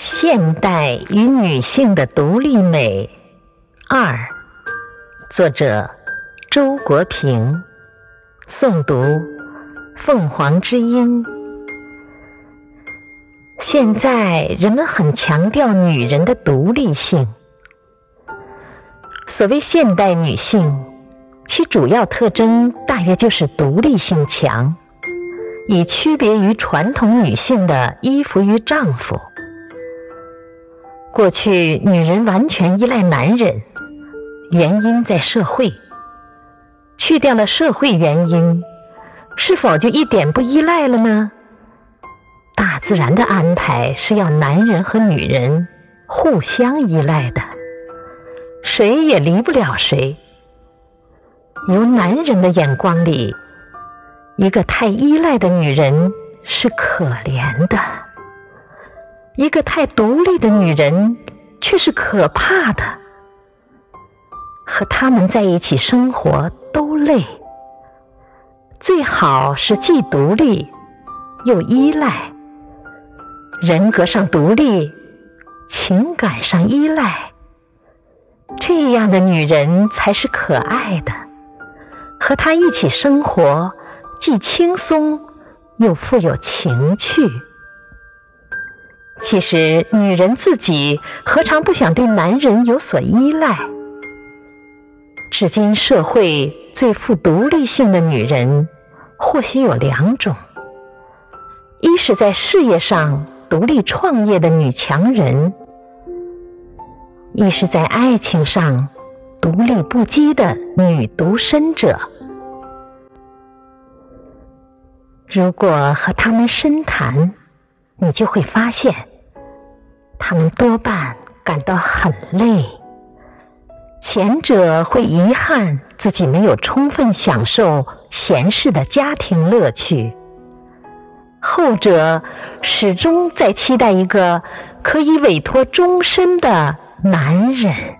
现代与女性的独立美二，作者周国平，诵读凤凰之音。现在人们很强调女人的独立性。所谓现代女性，其主要特征大约就是独立性强。以区别于传统女性的依附于丈夫。过去女人完全依赖男人，原因在社会。去掉了社会原因，是否就一点不依赖了呢？大自然的安排是要男人和女人互相依赖的，谁也离不了谁。由男人的眼光里。一个太依赖的女人是可怜的，一个太独立的女人却是可怕的。和他们在一起生活都累，最好是既独立又依赖，人格上独立，情感上依赖，这样的女人才是可爱的。和她一起生活。既轻松又富有情趣。其实，女人自己何尝不想对男人有所依赖？至今社会最富独立性的女人，或许有两种：一是在事业上独立创业的女强人；一是在爱情上独立不羁的女独身者。如果和他们深谈，你就会发现，他们多半感到很累。前者会遗憾自己没有充分享受闲适的家庭乐趣，后者始终在期待一个可以委托终身的男人。